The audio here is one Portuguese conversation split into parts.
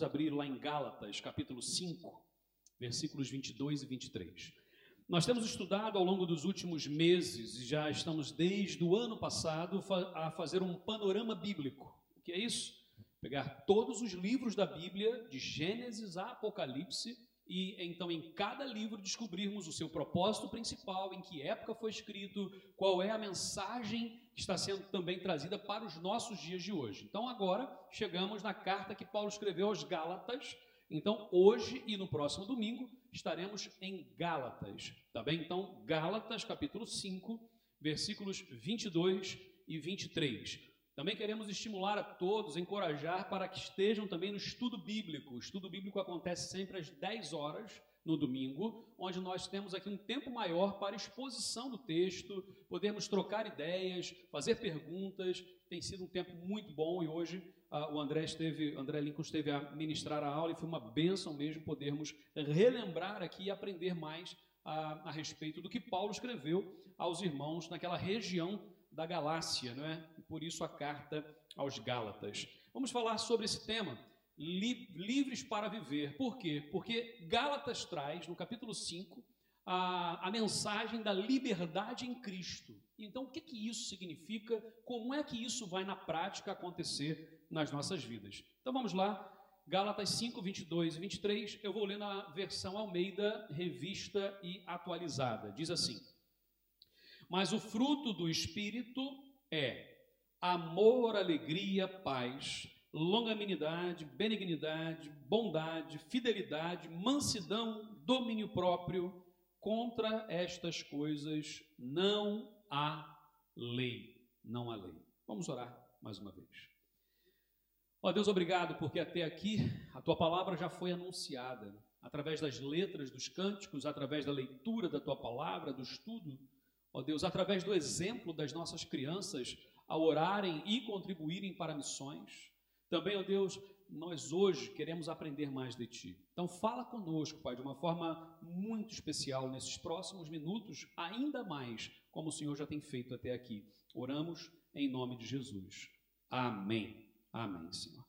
vamos abrir lá em Gálatas, capítulo 5, versículos 22 e 23. Nós temos estudado ao longo dos últimos meses, e já estamos desde o ano passado a fazer um panorama bíblico. O que é isso? Pegar todos os livros da Bíblia, de Gênesis a Apocalipse, e então em cada livro descobrirmos o seu propósito principal, em que época foi escrito, qual é a mensagem que está sendo também trazida para os nossos dias de hoje. Então agora chegamos na carta que Paulo escreveu aos Gálatas. Então hoje e no próximo domingo estaremos em Gálatas, tá bem? Então Gálatas capítulo 5, versículos 22 e 23. Também queremos estimular a todos, encorajar para que estejam também no estudo bíblico. O estudo bíblico acontece sempre às 10 horas no domingo, onde nós temos aqui um tempo maior para exposição do texto, podemos trocar ideias, fazer perguntas. Tem sido um tempo muito bom e hoje uh, o André esteve, André Lincoln esteve a ministrar a aula e foi uma bênção mesmo podermos relembrar aqui e aprender mais a, a respeito do que Paulo escreveu aos irmãos naquela região da Galácia, não é? Por isso a carta aos Gálatas. Vamos falar sobre esse tema, li livres para viver. Por quê? Porque Gálatas traz, no capítulo 5, a, a mensagem da liberdade em Cristo. Então, o que, que isso significa? Como é que isso vai na prática acontecer nas nossas vidas? Então, vamos lá. Gálatas 5, 22 e 23, eu vou ler na versão Almeida, revista e atualizada. Diz assim: mas o fruto do Espírito é amor, alegria, paz, longanimidade, benignidade, bondade, fidelidade, mansidão, domínio próprio. Contra estas coisas não há lei. Não há lei. Vamos orar mais uma vez. Ó Deus, obrigado porque até aqui a tua palavra já foi anunciada através das letras dos cânticos, através da leitura da tua palavra, do estudo Ó Deus, através do exemplo das nossas crianças a orarem e contribuírem para missões. Também, ó Deus, nós hoje queremos aprender mais de Ti. Então, fala conosco, Pai, de uma forma muito especial nesses próximos minutos, ainda mais como o Senhor já tem feito até aqui. Oramos em nome de Jesus. Amém. Amém, Senhor.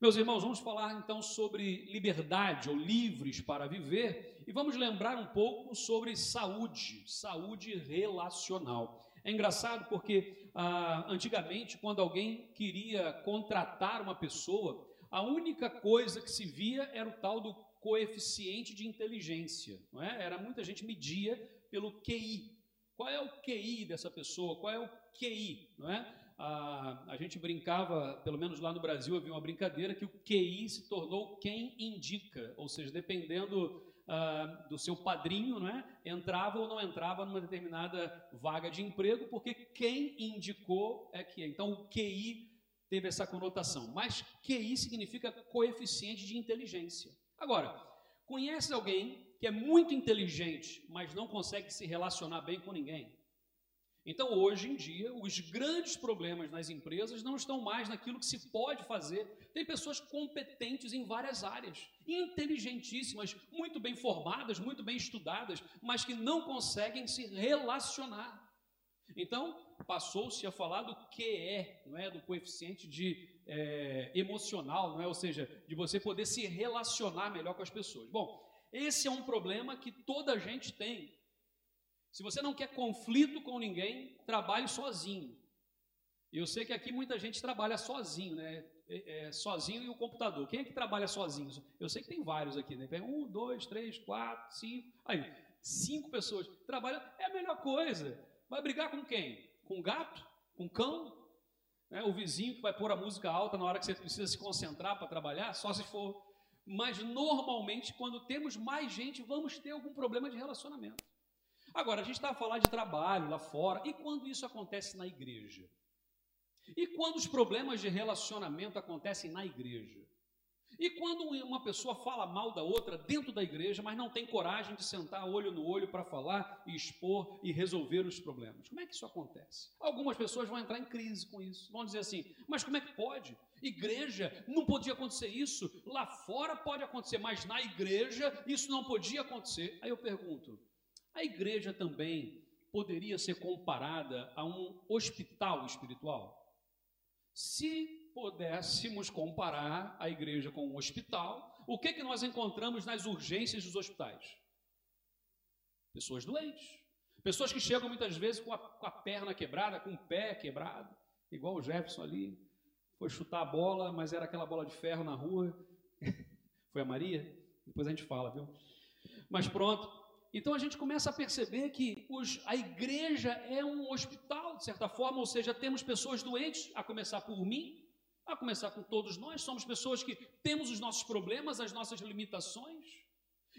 Meus irmãos, vamos falar então sobre liberdade ou livres para viver e vamos lembrar um pouco sobre saúde, saúde relacional. É engraçado porque ah, antigamente, quando alguém queria contratar uma pessoa, a única coisa que se via era o tal do coeficiente de inteligência. Não é? Era muita gente media pelo QI. Qual é o QI dessa pessoa? Qual é o QI? Não é? a, a gente brincava, pelo menos lá no Brasil havia uma brincadeira, que o QI se tornou quem indica, ou seja, dependendo uh, do seu padrinho, não é? entrava ou não entrava numa determinada vaga de emprego, porque quem indicou é que. Então o QI teve essa conotação, mas QI significa coeficiente de inteligência. Agora, conhece alguém que é muito inteligente, mas não consegue se relacionar bem com ninguém? Então, hoje em dia, os grandes problemas nas empresas não estão mais naquilo que se pode fazer. Tem pessoas competentes em várias áreas, inteligentíssimas, muito bem formadas, muito bem estudadas, mas que não conseguem se relacionar. Então, passou-se a falar do QE, não é, do coeficiente de é, emocional, não é, ou seja, de você poder se relacionar melhor com as pessoas. Bom, esse é um problema que toda a gente tem. Se você não quer conflito com ninguém, trabalhe sozinho. Eu sei que aqui muita gente trabalha sozinho, né? É, é, sozinho e o computador. Quem é que trabalha sozinho? Eu sei que tem vários aqui, né? Um, dois, três, quatro, cinco. Aí, cinco pessoas. Trabalha é a melhor coisa. Vai brigar com quem? Com gato? Com cão? É, o vizinho que vai pôr a música alta na hora que você precisa se concentrar para trabalhar? Só se for. Mas normalmente, quando temos mais gente, vamos ter algum problema de relacionamento. Agora, a gente está a falar de trabalho lá fora, e quando isso acontece na igreja? E quando os problemas de relacionamento acontecem na igreja? E quando uma pessoa fala mal da outra dentro da igreja, mas não tem coragem de sentar olho no olho para falar e expor e resolver os problemas? Como é que isso acontece? Algumas pessoas vão entrar em crise com isso. Vão dizer assim: mas como é que pode? Igreja, não podia acontecer isso. Lá fora pode acontecer, mas na igreja isso não podia acontecer. Aí eu pergunto: a igreja também poderia ser comparada a um hospital espiritual? Se pudéssemos comparar a igreja com um hospital, o que, que nós encontramos nas urgências dos hospitais? Pessoas doentes. Pessoas que chegam muitas vezes com a, com a perna quebrada, com o pé quebrado, igual o Jefferson ali, foi chutar a bola, mas era aquela bola de ferro na rua. foi a Maria? Depois a gente fala, viu? Mas pronto. Então a gente começa a perceber que os, a igreja é um hospital, de certa forma, ou seja, temos pessoas doentes, a começar por mim, a começar com todos nós, somos pessoas que temos os nossos problemas, as nossas limitações.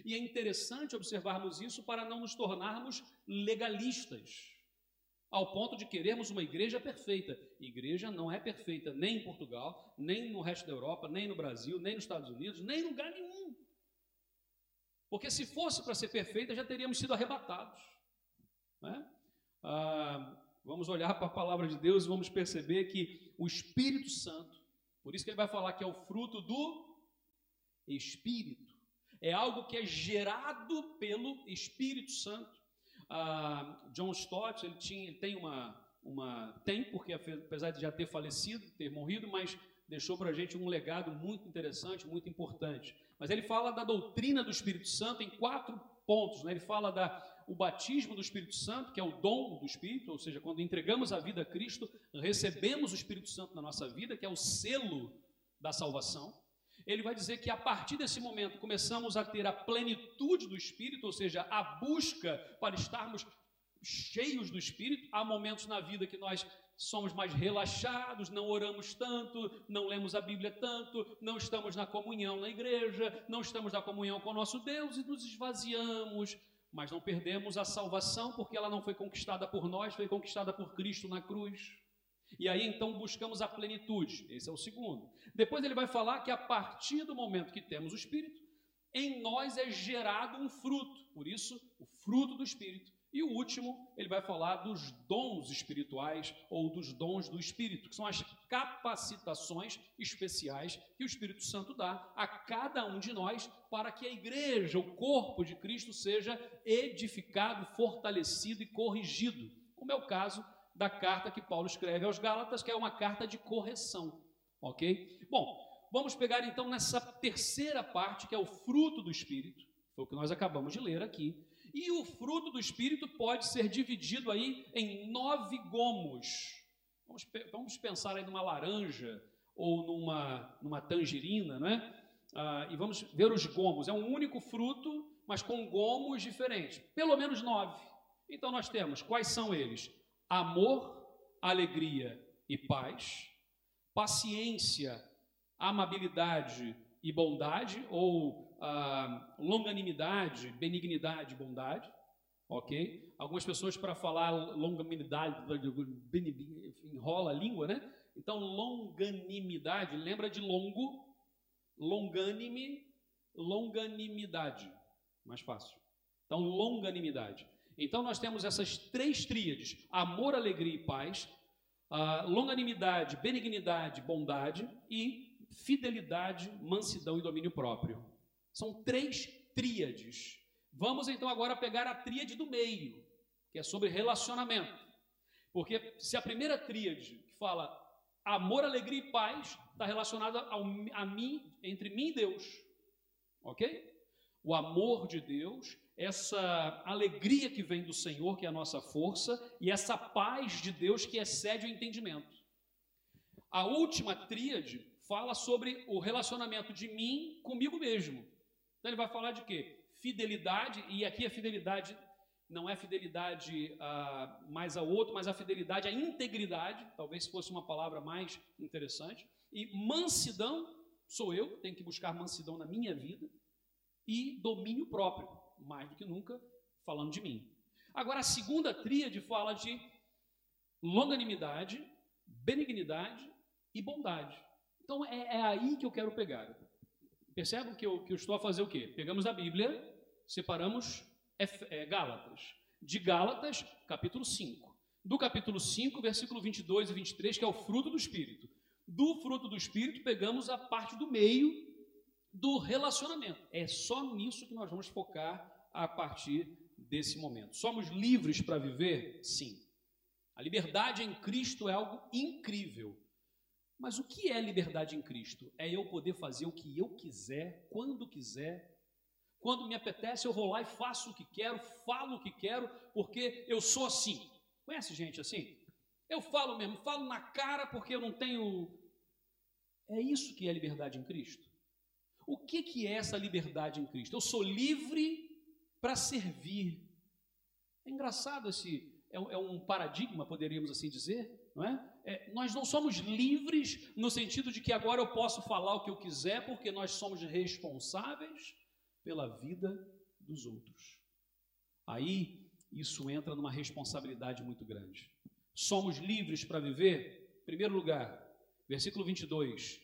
E é interessante observarmos isso para não nos tornarmos legalistas, ao ponto de querermos uma igreja perfeita. Igreja não é perfeita nem em Portugal, nem no resto da Europa, nem no Brasil, nem nos Estados Unidos, nem em lugar nenhum. Porque se fosse para ser perfeita, já teríamos sido arrebatados. Né? Ah, vamos olhar para a palavra de Deus e vamos perceber que o Espírito Santo, por isso que ele vai falar que é o fruto do Espírito, é algo que é gerado pelo Espírito Santo. Ah, John Stott, ele, tinha, ele tem uma, uma. Tem, porque apesar de já ter falecido, ter morrido, mas deixou para a gente um legado muito interessante, muito importante. Mas ele fala da doutrina do Espírito Santo em quatro pontos. Né? Ele fala da o batismo do Espírito Santo, que é o dom do Espírito, ou seja, quando entregamos a vida a Cristo, recebemos o Espírito Santo na nossa vida, que é o selo da salvação. Ele vai dizer que a partir desse momento começamos a ter a plenitude do Espírito, ou seja, a busca para estarmos cheios do Espírito. Há momentos na vida que nós somos mais relaxados, não oramos tanto, não lemos a Bíblia tanto, não estamos na comunhão na igreja, não estamos na comunhão com o nosso Deus e nos esvaziamos, mas não perdemos a salvação porque ela não foi conquistada por nós, foi conquistada por Cristo na cruz. E aí então buscamos a plenitude. Esse é o segundo. Depois ele vai falar que a partir do momento que temos o Espírito, em nós é gerado um fruto. Por isso, o fruto do Espírito e o último, ele vai falar dos dons espirituais ou dos dons do Espírito, que são as capacitações especiais que o Espírito Santo dá a cada um de nós para que a igreja, o corpo de Cristo, seja edificado, fortalecido e corrigido, como é o caso da carta que Paulo escreve aos Gálatas, que é uma carta de correção, ok? Bom, vamos pegar então nessa terceira parte, que é o fruto do Espírito, foi o que nós acabamos de ler aqui e o fruto do Espírito pode ser dividido aí em nove gomos. Vamos, vamos pensar aí numa laranja ou numa, numa tangerina, não é? Ah, e vamos ver os gomos. É um único fruto, mas com gomos diferentes. Pelo menos nove. Então nós temos, quais são eles? Amor, alegria e paz, paciência, amabilidade e bondade, ou longanimidade, benignidade, bondade, ok? Algumas pessoas para falar longanimidade enrola a língua, né? Então longanimidade lembra de longo, longânime, longanimidade, mais fácil. Então longanimidade. Então nós temos essas três tríades: amor, alegria e paz, longanimidade, benignidade, bondade e fidelidade, mansidão e domínio próprio. São três tríades. Vamos então agora pegar a tríade do meio, que é sobre relacionamento. Porque se a primeira tríade que fala amor, alegria e paz está relacionada ao, a mim, entre mim e Deus, ok? O amor de Deus, essa alegria que vem do Senhor, que é a nossa força, e essa paz de Deus que excede o entendimento. A última tríade fala sobre o relacionamento de mim comigo mesmo. Então ele vai falar de quê? Fidelidade, e aqui a fidelidade não é fidelidade ah, mais ao outro, mas a fidelidade à integridade, talvez fosse uma palavra mais interessante. E mansidão, sou eu, tenho que buscar mansidão na minha vida. E domínio próprio, mais do que nunca, falando de mim. Agora, a segunda tríade fala de longanimidade, benignidade e bondade. Então, é, é aí que eu quero pegar. Percebam que eu, que eu estou a fazer o quê? Pegamos a Bíblia, separamos é, Gálatas. De Gálatas, capítulo 5. Do capítulo 5, versículo 22 e 23, que é o fruto do Espírito. Do fruto do Espírito, pegamos a parte do meio do relacionamento. É só nisso que nós vamos focar a partir desse momento. Somos livres para viver? Sim. A liberdade em Cristo é algo incrível. Mas o que é liberdade em Cristo? É eu poder fazer o que eu quiser, quando quiser. Quando me apetece, eu vou lá e faço o que quero, falo o que quero, porque eu sou assim. Conhece gente assim? Eu falo mesmo, falo na cara porque eu não tenho. É isso que é liberdade em Cristo? O que, que é essa liberdade em Cristo? Eu sou livre para servir. É engraçado esse, é, é, um paradigma, poderíamos assim dizer, não é? é? Nós não somos livres no sentido de que agora eu posso falar o que eu quiser porque nós somos responsáveis pela vida dos outros. Aí isso entra numa responsabilidade muito grande. Somos livres para viver? Em primeiro lugar, versículo 22.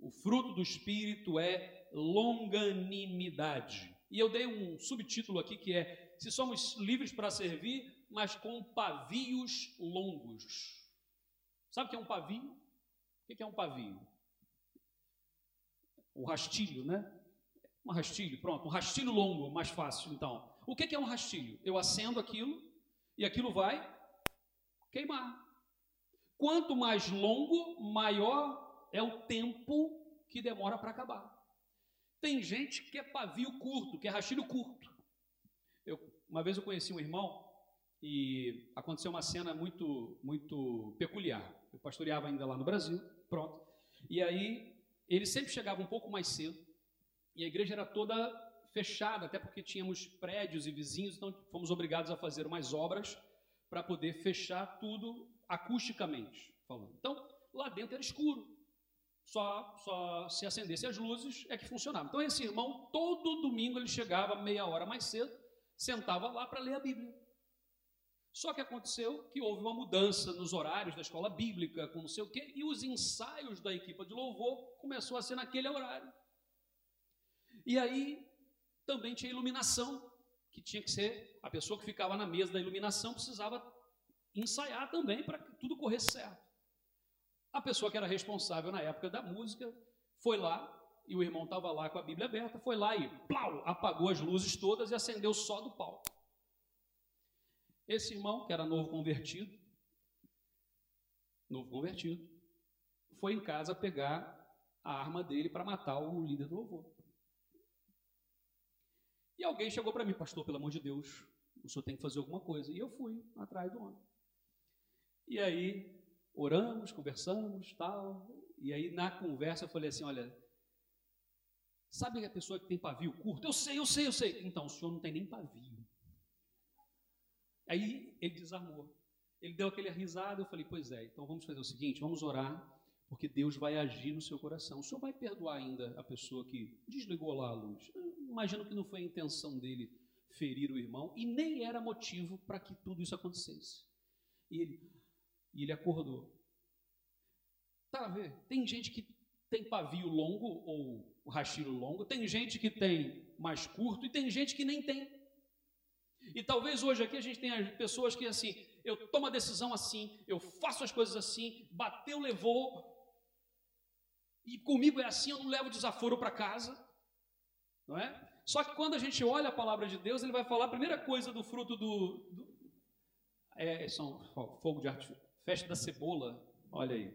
O fruto do Espírito é longanimidade. E eu dei um subtítulo aqui que é: Se somos livres para servir, mas com pavios longos. Sabe o que é um pavio? O que é um pavio? O rastilho, né? Um rastilho, pronto, um rastilho longo, mais fácil então. O que é um rastilho? Eu acendo aquilo e aquilo vai queimar. Quanto mais longo, maior é o tempo que demora para acabar. Tem gente que é pavio curto, que é rastilho curto. Eu, uma vez eu conheci um irmão e aconteceu uma cena muito, muito peculiar. Eu pastoreava ainda lá no Brasil, pronto. E aí ele sempre chegava um pouco mais cedo e a igreja era toda fechada, até porque tínhamos prédios e vizinhos, então fomos obrigados a fazer umas obras para poder fechar tudo acusticamente falando. Então lá dentro era escuro. Só, só se acendesse as luzes é que funcionava. Então esse irmão todo domingo ele chegava meia hora mais cedo, sentava lá para ler a Bíblia. Só que aconteceu que houve uma mudança nos horários da escola bíblica, com não sei o quê, e os ensaios da equipa de louvor começou a ser naquele horário. E aí também tinha iluminação, que tinha que ser a pessoa que ficava na mesa da iluminação precisava ensaiar também para que tudo corresse certo. A pessoa que era responsável na época da música foi lá e o irmão estava lá com a Bíblia aberta, foi lá e plau, apagou as luzes todas e acendeu só do palco. Esse irmão, que era novo convertido, novo convertido, foi em casa pegar a arma dele para matar o líder do louvor. E alguém chegou para mim, pastor, pelo amor de Deus, o senhor tem que fazer alguma coisa. E eu fui atrás do homem. E aí, oramos, conversamos, tal. E aí, na conversa, eu falei assim: olha, sabe a pessoa que tem pavio curto? Eu sei, eu sei, eu sei. Então, o senhor não tem nem pavio. Aí ele desarmou. Ele deu aquele risada, eu falei, pois é, então vamos fazer o seguinte, vamos orar, porque Deus vai agir no seu coração. O senhor vai perdoar ainda a pessoa que desligou lá a luz. Imagino que não foi a intenção dele ferir o irmão, e nem era motivo para que tudo isso acontecesse. E ele, e ele acordou. Tá a ver? Tem gente que tem pavio longo ou rastilho longo, tem gente que tem mais curto e tem gente que nem tem. E talvez hoje aqui a gente tenha pessoas que assim, eu tomo a decisão assim, eu faço as coisas assim, bateu, levou, e comigo é assim, eu não levo desaforo para casa, não é? Só que quando a gente olha a palavra de Deus, ele vai falar a primeira coisa do fruto do, do é, são ó, fogo de arte, festa da cebola, olha aí,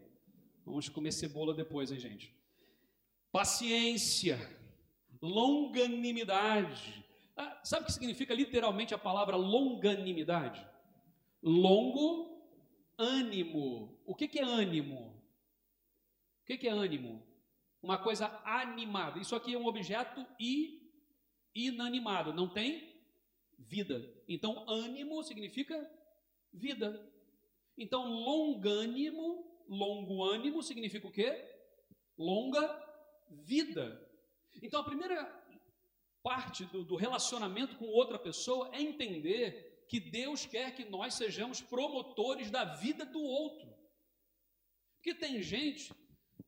vamos comer cebola depois, hein, gente? Paciência, longanimidade, ah, sabe o que significa literalmente a palavra longanimidade? Longo ânimo. O que, é ânimo? O que, é ânimo? Uma coisa animada. Isso aqui é um objeto inanimado, não tem vida. Então, ânimo significa vida. Então, longânimo, longo ânimo significa o quê? Longa vida. Então, a primeira parte do, do relacionamento com outra pessoa é entender que Deus quer que nós sejamos promotores da vida do outro. Porque tem gente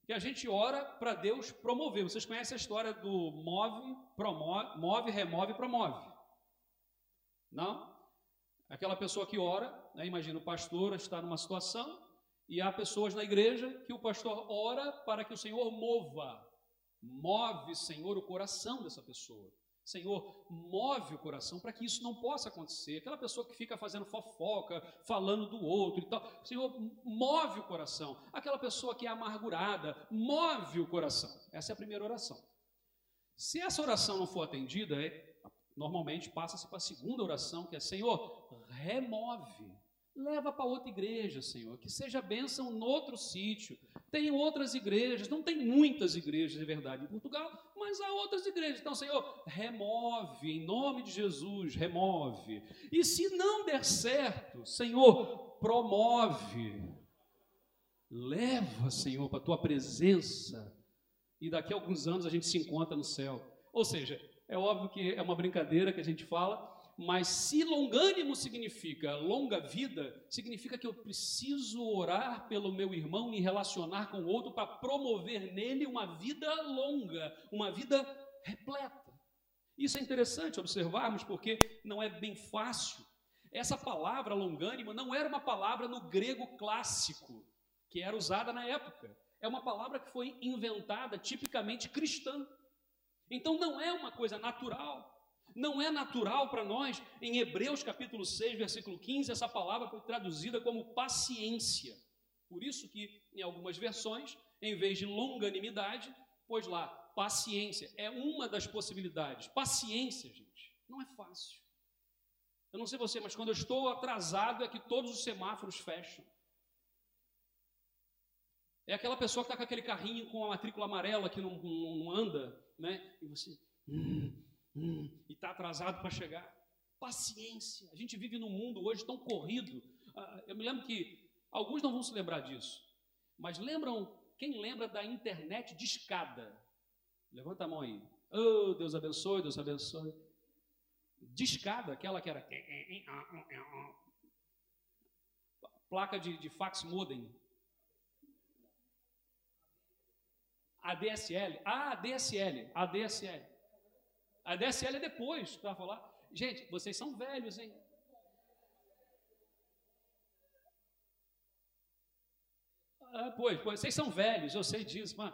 que a gente ora para Deus promover. Vocês conhecem a história do move, promove, move, remove, promove. Não? Aquela pessoa que ora, né, imagina o pastor está numa situação e há pessoas na igreja que o pastor ora para que o Senhor mova. Move, Senhor, o coração dessa pessoa. Senhor, move o coração para que isso não possa acontecer. Aquela pessoa que fica fazendo fofoca, falando do outro e tal. Senhor, move o coração. Aquela pessoa que é amargurada, move o coração. Essa é a primeira oração. Se essa oração não for atendida, é, normalmente passa-se para a segunda oração, que é: Senhor, remove Leva para outra igreja, Senhor, que seja bênção no outro sítio. Tem outras igrejas, não tem muitas igrejas de verdade em Portugal, mas há outras igrejas. Então, Senhor, remove, em nome de Jesus, remove. E se não der certo, Senhor, promove. Leva, Senhor, para a tua presença. E daqui a alguns anos a gente se encontra no céu. Ou seja, é óbvio que é uma brincadeira que a gente fala, mas se longânimo significa longa vida, significa que eu preciso orar pelo meu irmão, me relacionar com o outro para promover nele uma vida longa, uma vida repleta. Isso é interessante observarmos porque não é bem fácil. Essa palavra longânimo não era uma palavra no grego clássico, que era usada na época. É uma palavra que foi inventada tipicamente cristã. Então não é uma coisa natural. Não é natural para nós, em Hebreus capítulo 6, versículo 15, essa palavra foi traduzida como paciência. Por isso que em algumas versões, em vez de longanimidade, pôs lá paciência. É uma das possibilidades. Paciência, gente, não é fácil. Eu não sei você, mas quando eu estou atrasado é que todos os semáforos fecham. É aquela pessoa que está com aquele carrinho com a matrícula amarela que não, não, não anda, né? E você. Hum, hum, e está atrasado para chegar. Paciência. A gente vive num mundo hoje tão corrido. Ah, eu me lembro que alguns não vão se lembrar disso, mas lembram, quem lembra da internet de escada? Levanta a mão aí. Oh, Deus abençoe, Deus abençoe. De escada, aquela que era. Placa de, de fax modem. ADSL. Ah, ADSL. ADSL. A DSL é depois, para falar. Gente, vocês são velhos, hein? Ah, pois, pois, vocês são velhos, eu sei disso, mas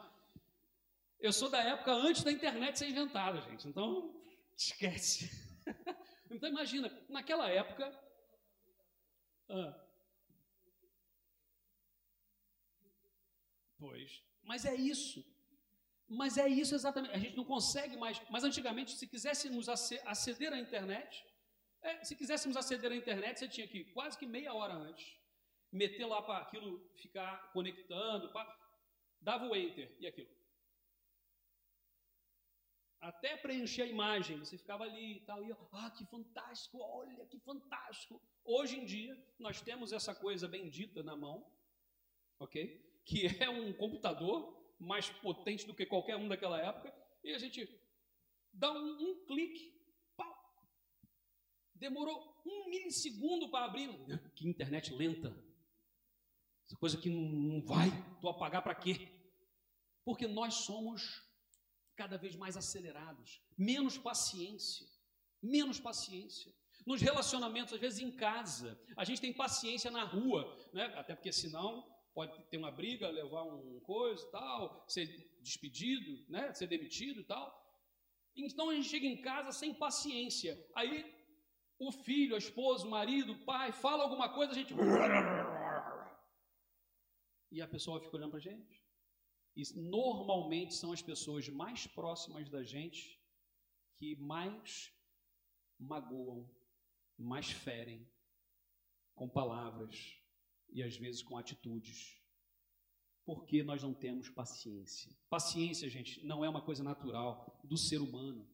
eu sou da época antes da internet ser inventada, gente. Então, esquece. então, imagina, naquela época. Ah, pois, mas é isso. Mas é isso exatamente. A gente não consegue mais. Mas antigamente, se quiséssemos aceder à internet, é, se quiséssemos aceder à internet, você tinha que quase que meia hora antes meter lá para aquilo ficar conectando, pra, dava o enter e aquilo. Até preencher a imagem, você ficava ali e tal, e ah, que fantástico, olha que fantástico. Hoje em dia, nós temos essa coisa bendita na mão, ok? Que é um computador mais potente do que qualquer um daquela época, e a gente dá um, um clique. Demorou um milissegundo para abrir. Que internet lenta. Essa coisa que não vai, tu apagar para quê? Porque nós somos cada vez mais acelerados, menos paciência, menos paciência. Nos relacionamentos, às vezes em casa, a gente tem paciência na rua, né? até porque senão pode ter uma briga, levar um coisa e tal, ser despedido, né? ser demitido e tal. Então a gente chega em casa sem paciência. Aí o filho, a esposa, o marido, o pai, fala alguma coisa, a gente. E a pessoa fica olhando para a gente. E normalmente são as pessoas mais próximas da gente que mais magoam, mais ferem com palavras, e às vezes com atitudes. Porque nós não temos paciência. Paciência, gente, não é uma coisa natural do ser humano.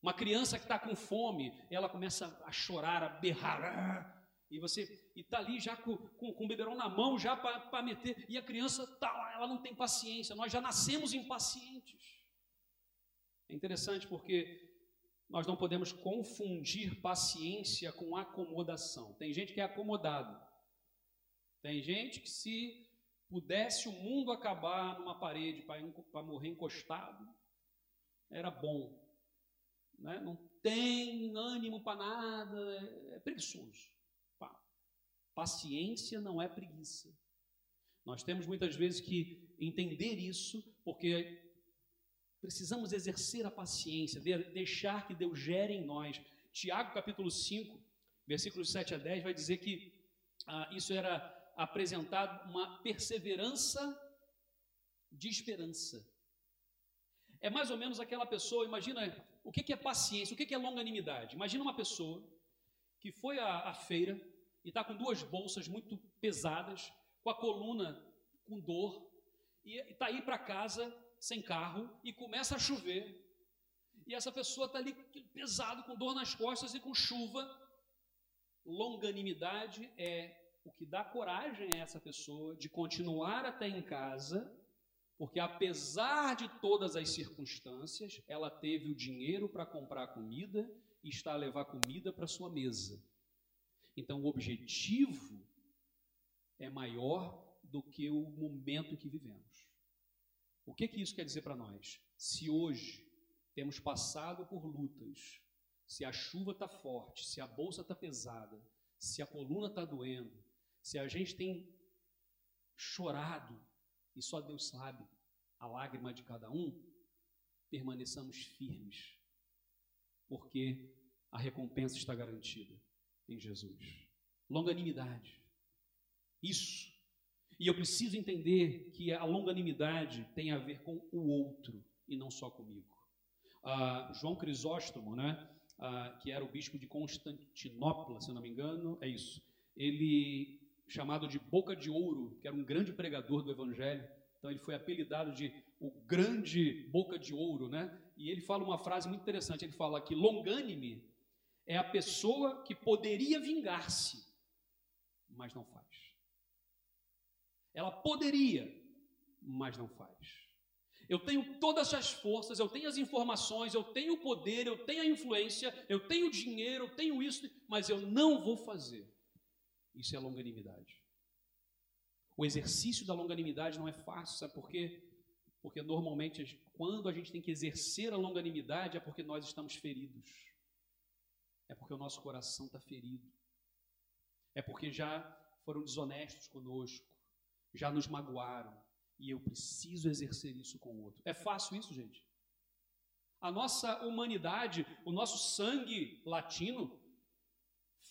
Uma criança que está com fome, ela começa a chorar, a berrar. E você está ali já com, com, com, o beberão na mão, já para meter. E a criança tá lá, ela não tem paciência. Nós já nascemos impacientes. É interessante porque nós não podemos confundir paciência com acomodação. Tem gente que é acomodado. Tem gente que se pudesse o mundo acabar numa parede para morrer encostado, era bom. Né? Não tem ânimo para nada, é, preguiçoso. Paciência não é preguiça. Nós temos muitas vezes que entender isso, porque Precisamos exercer a paciência, deixar que Deus gere em nós. Tiago capítulo 5, versículos 7 a 10, vai dizer que ah, isso era apresentado uma perseverança de esperança. É mais ou menos aquela pessoa, imagina o que é paciência, o que é longanimidade. Imagina uma pessoa que foi à, à feira e está com duas bolsas muito pesadas, com a coluna com dor, e está aí para casa sem carro e começa a chover. E essa pessoa está ali pesado, com dor nas costas e com chuva. Longanimidade é o que dá coragem a essa pessoa de continuar até em casa, porque apesar de todas as circunstâncias, ela teve o dinheiro para comprar comida e está a levar comida para sua mesa. Então o objetivo é maior do que o momento que vivemos. O que, que isso quer dizer para nós? Se hoje temos passado por lutas, se a chuva está forte, se a bolsa está pesada, se a coluna está doendo, se a gente tem chorado, e só Deus sabe a lágrima de cada um, permaneçamos firmes, porque a recompensa está garantida em Jesus. Longanimidade. Isso e eu preciso entender que a longanimidade tem a ver com o outro e não só comigo. Ah, João Crisóstomo, né, ah, que era o bispo de Constantinopla, se não me engano, é isso. Ele, chamado de Boca de Ouro, que era um grande pregador do Evangelho, então ele foi apelidado de o grande Boca de Ouro, né? E ele fala uma frase muito interessante. Ele fala que longânime é a pessoa que poderia vingar-se, mas não faz. Ela poderia, mas não faz. Eu tenho todas as forças, eu tenho as informações, eu tenho o poder, eu tenho a influência, eu tenho o dinheiro, eu tenho isso, mas eu não vou fazer. Isso é longanimidade. O exercício da longanimidade não é fácil, sabe por quê? Porque normalmente, quando a gente tem que exercer a longanimidade, é porque nós estamos feridos. É porque o nosso coração está ferido. É porque já foram desonestos conosco já nos magoaram e eu preciso exercer isso com o outro. É fácil isso, gente? A nossa humanidade, o nosso sangue latino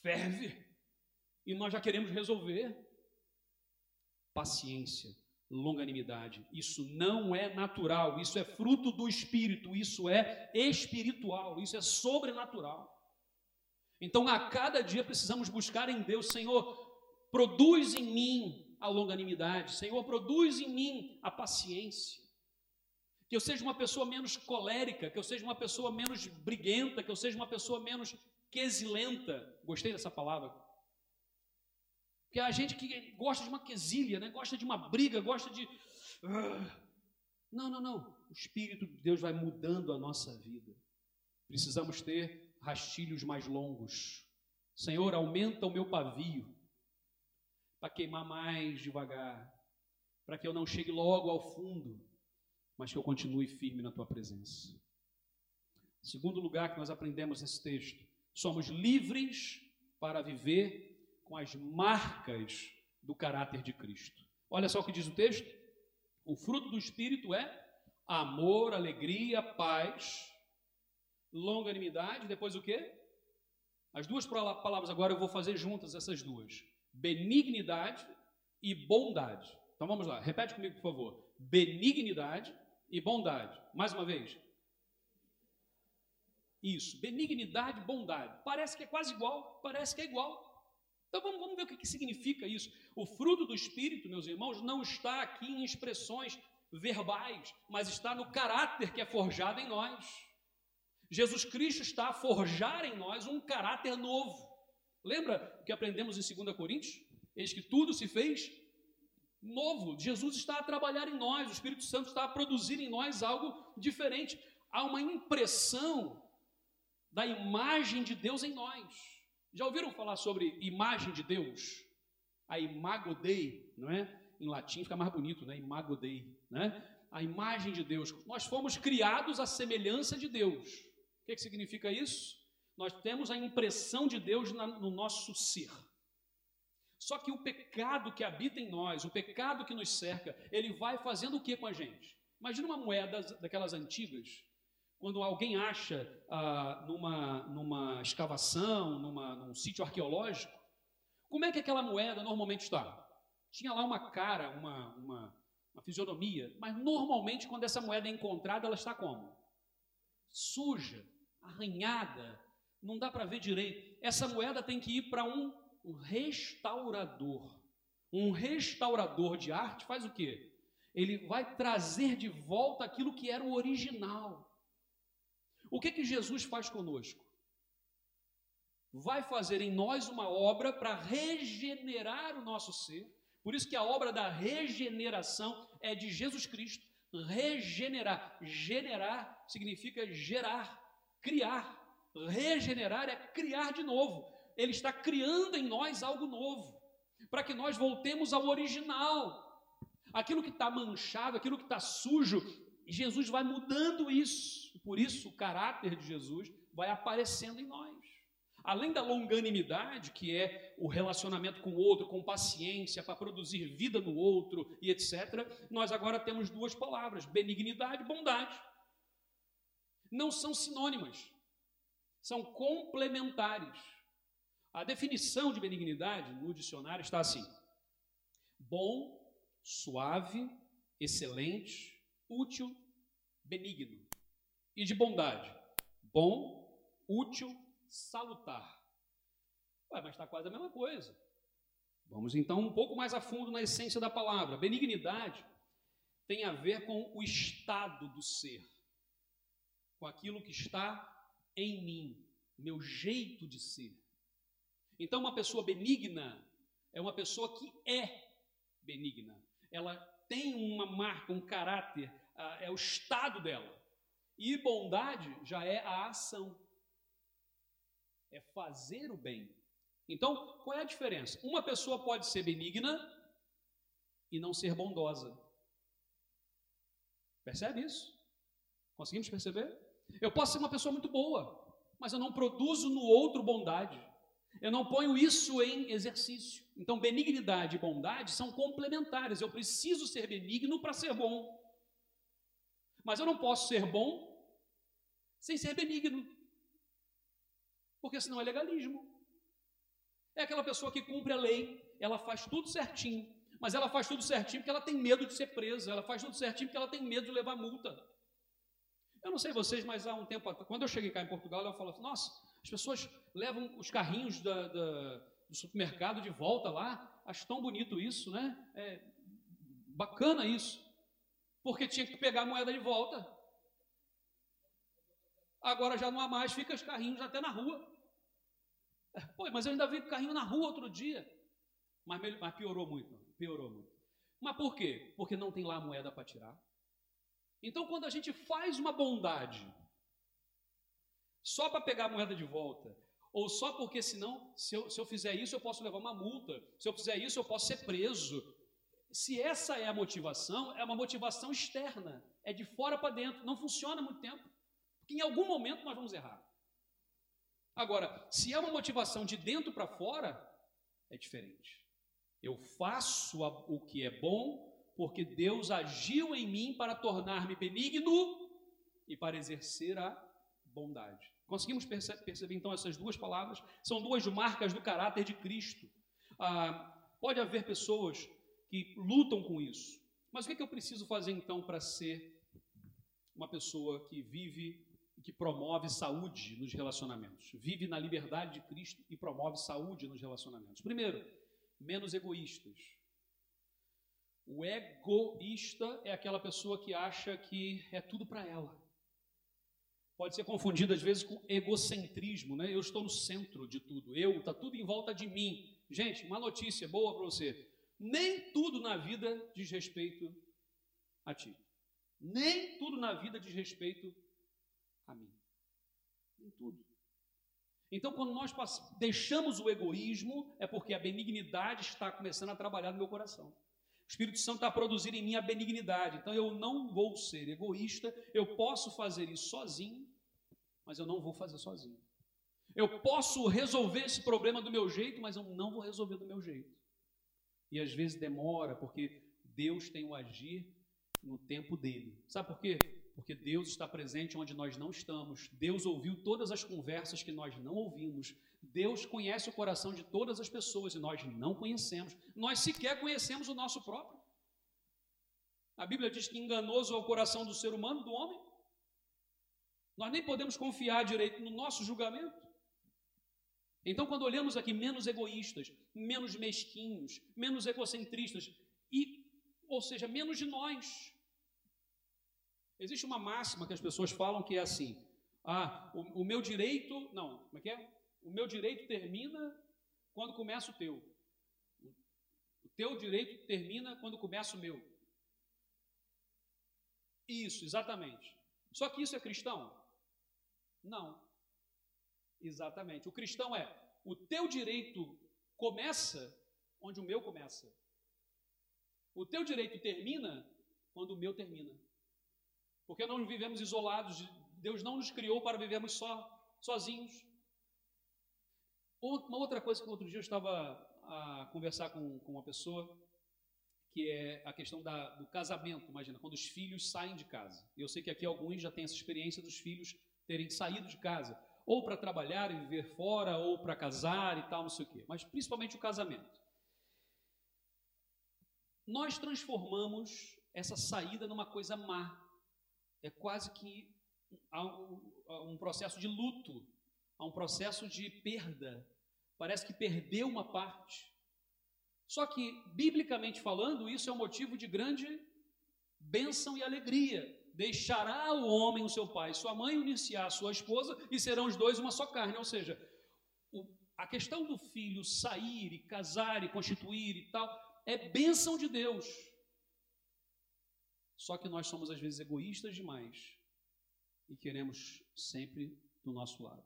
ferve e nós já queremos resolver. Paciência, longanimidade, isso não é natural, isso é fruto do espírito, isso é espiritual, isso é sobrenatural. Então, a cada dia precisamos buscar em Deus, Senhor, produz em mim a longanimidade. Senhor, produz em mim a paciência. Que eu seja uma pessoa menos colérica, que eu seja uma pessoa menos briguenta, que eu seja uma pessoa menos quesilenta. Gostei dessa palavra. Porque a gente que gosta de uma quesilha, né? gosta de uma briga, gosta de. Ah. Não, não, não. O Espírito de Deus vai mudando a nossa vida. Precisamos ter rastilhos mais longos. Senhor, aumenta o meu pavio para queimar mais devagar, para que eu não chegue logo ao fundo, mas que eu continue firme na tua presença. Segundo lugar que nós aprendemos nesse texto, somos livres para viver com as marcas do caráter de Cristo. Olha só o que diz o texto: o fruto do Espírito é amor, alegria, paz, longanimidade, depois o quê? As duas palavras agora eu vou fazer juntas essas duas benignidade e bondade. Então vamos lá, repete comigo, por favor. Benignidade e bondade. Mais uma vez. Isso, benignidade bondade. Parece que é quase igual, parece que é igual. Então vamos, vamos ver o que, que significa isso. O fruto do Espírito, meus irmãos, não está aqui em expressões verbais, mas está no caráter que é forjado em nós. Jesus Cristo está a forjar em nós um caráter novo. Lembra o que aprendemos em 2 Coríntios? Eis que tudo se fez novo. Jesus está a trabalhar em nós, o Espírito Santo está a produzir em nós algo diferente. Há uma impressão da imagem de Deus em nós. Já ouviram falar sobre imagem de Deus? A imago Dei, não é? Em latim fica mais bonito, né? Imago Dei, né? A imagem de Deus. Nós fomos criados à semelhança de Deus. O que, que significa isso? Nós temos a impressão de Deus no nosso ser. Só que o pecado que habita em nós, o pecado que nos cerca, ele vai fazendo o que com a gente? Imagina uma moeda daquelas antigas, quando alguém acha ah, numa, numa escavação, numa, num sítio arqueológico, como é que aquela moeda normalmente está? Tinha lá uma cara, uma, uma, uma fisionomia, mas normalmente quando essa moeda é encontrada, ela está como? Suja, arranhada, não dá para ver direito. Essa moeda tem que ir para um, um restaurador. Um restaurador de arte faz o quê? Ele vai trazer de volta aquilo que era o original. O que que Jesus faz conosco? Vai fazer em nós uma obra para regenerar o nosso ser. Por isso que a obra da regeneração é de Jesus Cristo. Regenerar, generar significa gerar, criar. Regenerar é criar de novo. Ele está criando em nós algo novo, para que nós voltemos ao original. Aquilo que está manchado, aquilo que está sujo, Jesus vai mudando isso. Por isso, o caráter de Jesus vai aparecendo em nós. Além da longanimidade, que é o relacionamento com o outro, com paciência, para produzir vida no outro e etc., nós agora temos duas palavras: benignidade e bondade. Não são sinônimas, são complementares. A definição de benignidade no dicionário está assim: bom, suave, excelente, útil, benigno. E de bondade, bom, útil, salutar. Ué, mas está quase a mesma coisa. Vamos então um pouco mais a fundo na essência da palavra. Benignidade tem a ver com o estado do ser, com aquilo que está em mim, meu jeito de ser. Então, uma pessoa benigna é uma pessoa que é benigna. Ela tem uma marca, um caráter, é o estado dela. E bondade já é a ação. É fazer o bem. Então, qual é a diferença? Uma pessoa pode ser benigna e não ser bondosa. Percebe isso? Conseguimos perceber? Eu posso ser uma pessoa muito boa, mas eu não produzo no outro bondade. Eu não ponho isso em exercício. Então, benignidade e bondade são complementares. Eu preciso ser benigno para ser bom. Mas eu não posso ser bom sem ser benigno. Porque senão é legalismo. É aquela pessoa que cumpre a lei, ela faz tudo certinho, mas ela faz tudo certinho porque ela tem medo de ser presa, ela faz tudo certinho porque ela tem medo de levar multa. Eu não sei vocês, mas há um tempo, quando eu cheguei cá em Portugal, eu falo nossa, as pessoas levam os carrinhos da, da, do supermercado de volta lá, acho tão bonito isso, né? É bacana isso, porque tinha que pegar a moeda de volta. Agora já não há mais, fica os carrinhos até na rua. Pô, mas eu ainda vi carrinho na rua outro dia. Mas, mas piorou muito, piorou muito. Mas por quê? Porque não tem lá a moeda para tirar. Então, quando a gente faz uma bondade, só para pegar a moeda de volta, ou só porque senão, se eu, se eu fizer isso, eu posso levar uma multa, se eu fizer isso, eu posso ser preso. Se essa é a motivação, é uma motivação externa, é de fora para dentro, não funciona muito tempo, porque em algum momento nós vamos errar. Agora, se é uma motivação de dentro para fora, é diferente. Eu faço o que é bom porque Deus agiu em mim para tornar-me benigno e para exercer a bondade. Conseguimos perce perceber então essas duas palavras? São duas marcas do caráter de Cristo. Ah, pode haver pessoas que lutam com isso, mas o que, é que eu preciso fazer então para ser uma pessoa que vive e que promove saúde nos relacionamentos? Vive na liberdade de Cristo e promove saúde nos relacionamentos. Primeiro, menos egoístas. O egoísta é aquela pessoa que acha que é tudo para ela pode ser confundido às vezes com egocentrismo, né? Eu estou no centro de tudo, eu, está tudo em volta de mim. Gente, uma notícia boa para você: nem tudo na vida diz respeito a ti, nem tudo na vida diz respeito a mim, nem tudo. Então, quando nós deixamos o egoísmo, é porque a benignidade está começando a trabalhar no meu coração. O Espírito Santo está produzindo em mim a benignidade. Então eu não vou ser egoísta, eu posso fazer isso sozinho, mas eu não vou fazer sozinho. Eu posso resolver esse problema do meu jeito, mas eu não vou resolver do meu jeito. E às vezes demora, porque Deus tem o agir no tempo dele. Sabe por quê? Porque Deus está presente onde nós não estamos. Deus ouviu todas as conversas que nós não ouvimos. Deus conhece o coração de todas as pessoas e nós não conhecemos. Nós sequer conhecemos o nosso próprio. A Bíblia diz que enganoso é o coração do ser humano, do homem. Nós nem podemos confiar direito no nosso julgamento. Então, quando olhamos aqui menos egoístas, menos mesquinhos, menos egocentristas, e, ou seja, menos de nós. Existe uma máxima que as pessoas falam que é assim: ah, o, o meu direito. Não, como é que é? O meu direito termina quando começa o teu. O teu direito termina quando começa o meu. Isso, exatamente. Só que isso é cristão? Não. Exatamente. O cristão é: o teu direito começa onde o meu começa. O teu direito termina quando o meu termina. Porque nós vivemos isolados, Deus não nos criou para vivermos só, sozinhos. Uma outra coisa que outro dia eu estava a conversar com, com uma pessoa, que é a questão da, do casamento. Imagina, quando os filhos saem de casa. Eu sei que aqui alguns já têm essa experiência dos filhos terem saído de casa, ou para trabalhar e viver fora, ou para casar e tal, não sei o quê. Mas principalmente o casamento. Nós transformamos essa saída numa coisa má. É quase que um, processo de luto, há um processo de perda. Parece que perdeu uma parte. Só que, biblicamente falando, isso é um motivo de grande bênção e alegria. Deixará o homem o seu pai sua mãe, unir-se a sua esposa, e serão os dois uma só carne. Ou seja, o, a questão do filho sair e casar e constituir e tal, é bênção de Deus. Só que nós somos às vezes egoístas demais e queremos sempre do nosso lado.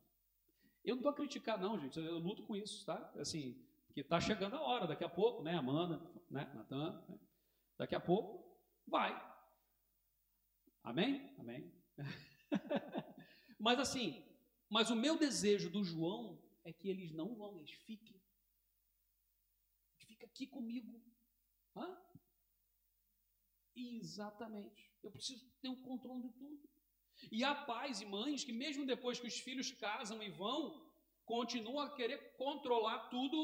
Eu não estou a criticar, não, gente, eu luto com isso, tá? Assim, que está chegando a hora, daqui a pouco, né, Amanda, né, Natan, né, daqui a pouco vai. Amém? Amém. mas assim, mas o meu desejo do João é que eles não vão, eles fiquem. Fica aqui comigo. Hã? Exatamente. Eu preciso ter o um controle de tudo. E há pais e mães que, mesmo depois que os filhos casam e vão, continuam a querer controlar tudo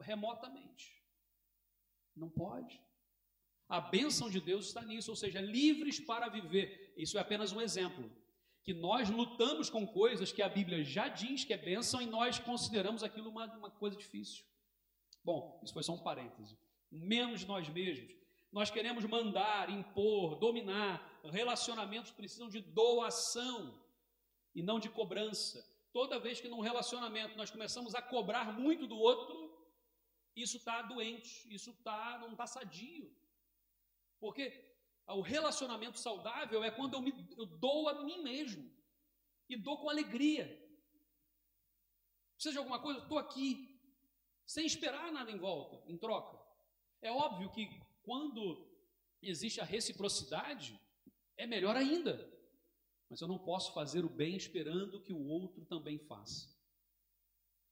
remotamente. Não pode. A bênção de Deus está nisso, ou seja, livres para viver. Isso é apenas um exemplo. Que nós lutamos com coisas que a Bíblia já diz que é bênção e nós consideramos aquilo uma, uma coisa difícil. Bom, isso foi só um parêntese. Menos nós mesmos. Nós queremos mandar, impor, dominar. Relacionamentos precisam de doação e não de cobrança. Toda vez que num relacionamento nós começamos a cobrar muito do outro, isso está doente, isso tá, não está sadio. Porque o relacionamento saudável é quando eu, me, eu dou a mim mesmo e dou com alegria. Precisa de alguma coisa? Estou aqui, sem esperar nada em volta, em troca. É óbvio que quando existe a reciprocidade, é melhor ainda. Mas eu não posso fazer o bem esperando que o outro também faça.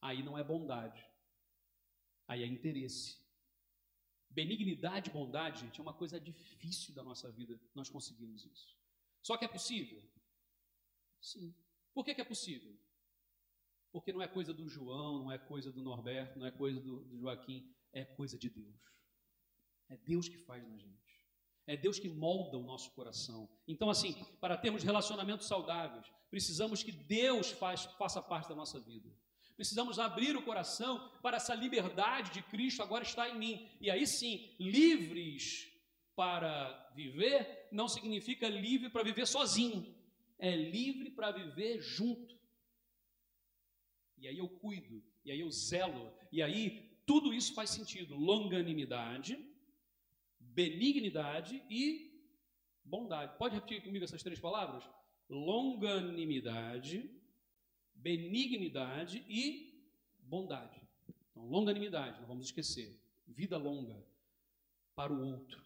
Aí não é bondade. Aí é interesse. Benignidade e bondade, gente, é uma coisa difícil da nossa vida, nós conseguimos isso. Só que é possível? Sim. Por que, que é possível? Porque não é coisa do João, não é coisa do Norberto, não é coisa do, do Joaquim, é coisa de Deus. É Deus que faz na gente. É Deus que molda o nosso coração. Então, assim, para termos relacionamentos saudáveis, precisamos que Deus faz, faça parte da nossa vida. Precisamos abrir o coração para essa liberdade de Cristo agora está em mim. E aí sim, livres para viver não significa livre para viver sozinho. É livre para viver junto. E aí eu cuido, e aí eu zelo, e aí tudo isso faz sentido. Longanimidade, benignidade e bondade. Pode repetir comigo essas três palavras? Longanimidade, benignidade e bondade. Então, longanimidade, não vamos esquecer. Vida longa para o outro.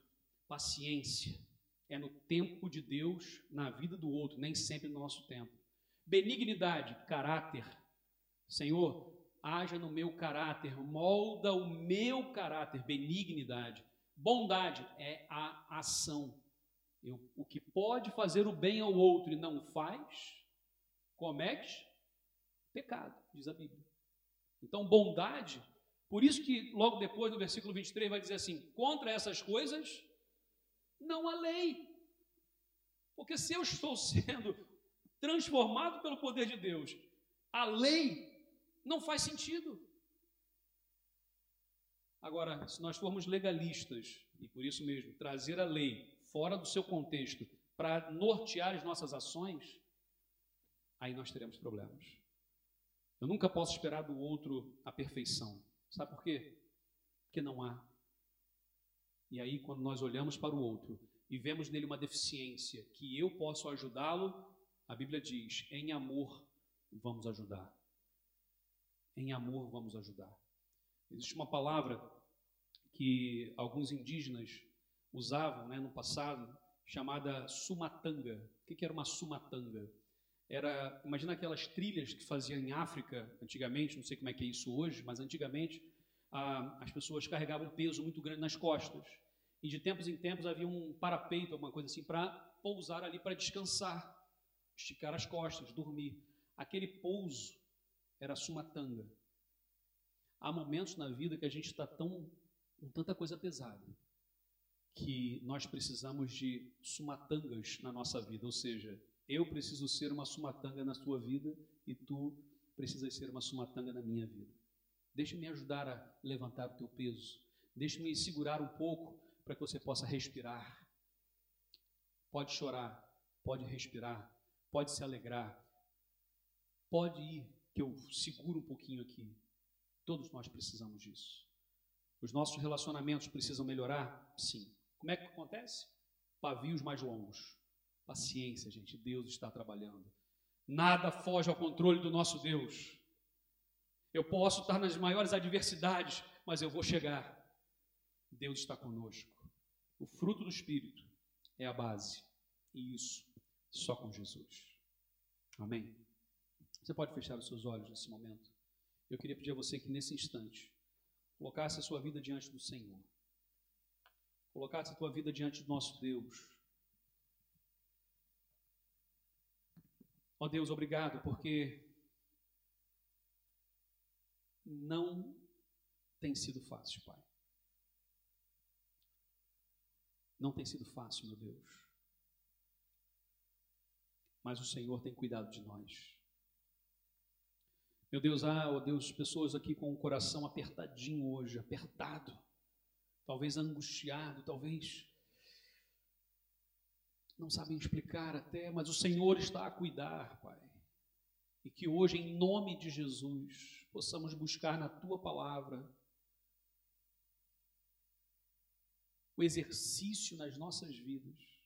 Paciência é no tempo de Deus, na vida do outro, nem sempre no nosso tempo. Benignidade, caráter. Senhor, haja no meu caráter, molda o meu caráter, benignidade. Bondade é a ação, Eu, o que pode fazer o bem ao outro e não faz, comete pecado, diz a Bíblia. Então, bondade, por isso que logo depois, no versículo 23, vai dizer assim: contra essas coisas, não há lei. Porque se eu estou sendo transformado pelo poder de Deus, a lei não faz sentido. Agora, se nós formos legalistas, e por isso mesmo, trazer a lei fora do seu contexto para nortear as nossas ações, aí nós teremos problemas. Eu nunca posso esperar do outro a perfeição. Sabe por quê? Porque não há. E aí, quando nós olhamos para o outro e vemos nele uma deficiência que eu posso ajudá-lo, a Bíblia diz: em amor vamos ajudar. Em amor vamos ajudar. Existe uma palavra que alguns indígenas usavam né, no passado, chamada sumatanga. O que, era uma sumatanga? Era, imagina aquelas trilhas que faziam em África antigamente, não sei como é que é isso hoje, mas antigamente ah, as pessoas carregavam peso muito grande nas costas. E de tempos em tempos havia um parapeito, alguma coisa assim, para pousar ali para descansar, esticar as costas, dormir. Aquele pouso era sumatanga. Há momentos na vida que a gente está tão com tanta coisa pesada que nós precisamos de sumatangas na nossa vida, ou seja, eu preciso ser uma sumatanga na sua vida e tu precisas ser uma sumatanga na minha vida. Deixa-me ajudar a levantar o teu peso. Deixa-me segurar um pouco para que você possa respirar. Pode chorar, pode respirar, pode se alegrar. Pode ir, que eu seguro um pouquinho aqui. Todos nós precisamos disso. Os nossos relacionamentos precisam melhorar? Sim. Como é que acontece? Pavios mais longos. Paciência, gente. Deus está trabalhando. Nada foge ao controle do nosso Deus. Eu posso estar nas maiores adversidades, mas eu vou chegar. Deus está conosco. O fruto do Espírito é a base. E isso só com Jesus. Amém? Você pode fechar os seus olhos nesse momento? Eu queria pedir a você que nesse instante colocasse a sua vida diante do Senhor colocasse a tua vida diante do nosso Deus. Ó oh Deus, obrigado, porque não tem sido fácil, Pai. Não tem sido fácil, meu Deus. Mas o Senhor tem cuidado de nós. Meu Deus, ah, oh Deus, pessoas aqui com o coração apertadinho hoje, apertado talvez angustiado, talvez não sabem explicar até, mas o Senhor está a cuidar, Pai. E que hoje, em nome de Jesus, possamos buscar na tua palavra o exercício nas nossas vidas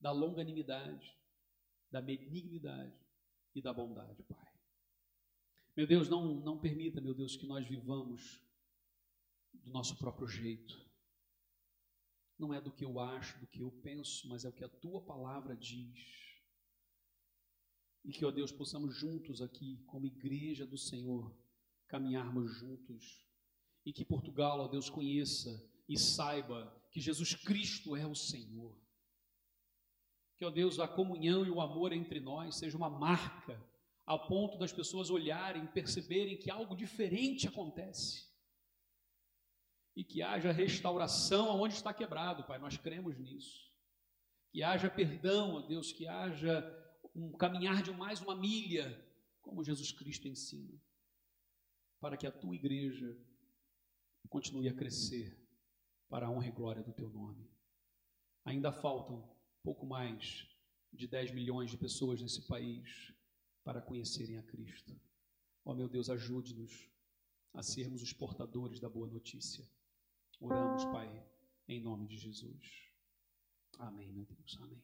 da longanimidade, da benignidade e da bondade, Pai. Meu Deus, não, não permita, meu Deus, que nós vivamos do nosso próprio jeito. Não é do que eu acho, do que eu penso, mas é o que a tua palavra diz. E que, ó Deus, possamos juntos aqui, como igreja do Senhor, caminharmos juntos. E que Portugal, ó Deus, conheça e saiba que Jesus Cristo é o Senhor. Que, ó Deus, a comunhão e o amor entre nós seja uma marca, ao ponto das pessoas olharem, perceberem que algo diferente acontece e que haja restauração aonde está quebrado, Pai. Nós cremos nisso. Que haja perdão, ó Deus, que haja um caminhar de mais uma milha, como Jesus Cristo ensina, para que a tua igreja continue a crescer para a honra e glória do teu nome. Ainda faltam pouco mais de 10 milhões de pessoas nesse país para conhecerem a Cristo. Ó meu Deus, ajude-nos a sermos os portadores da boa notícia. Oramos, Pai, em nome de Jesus. Amém, meu Deus. Amém.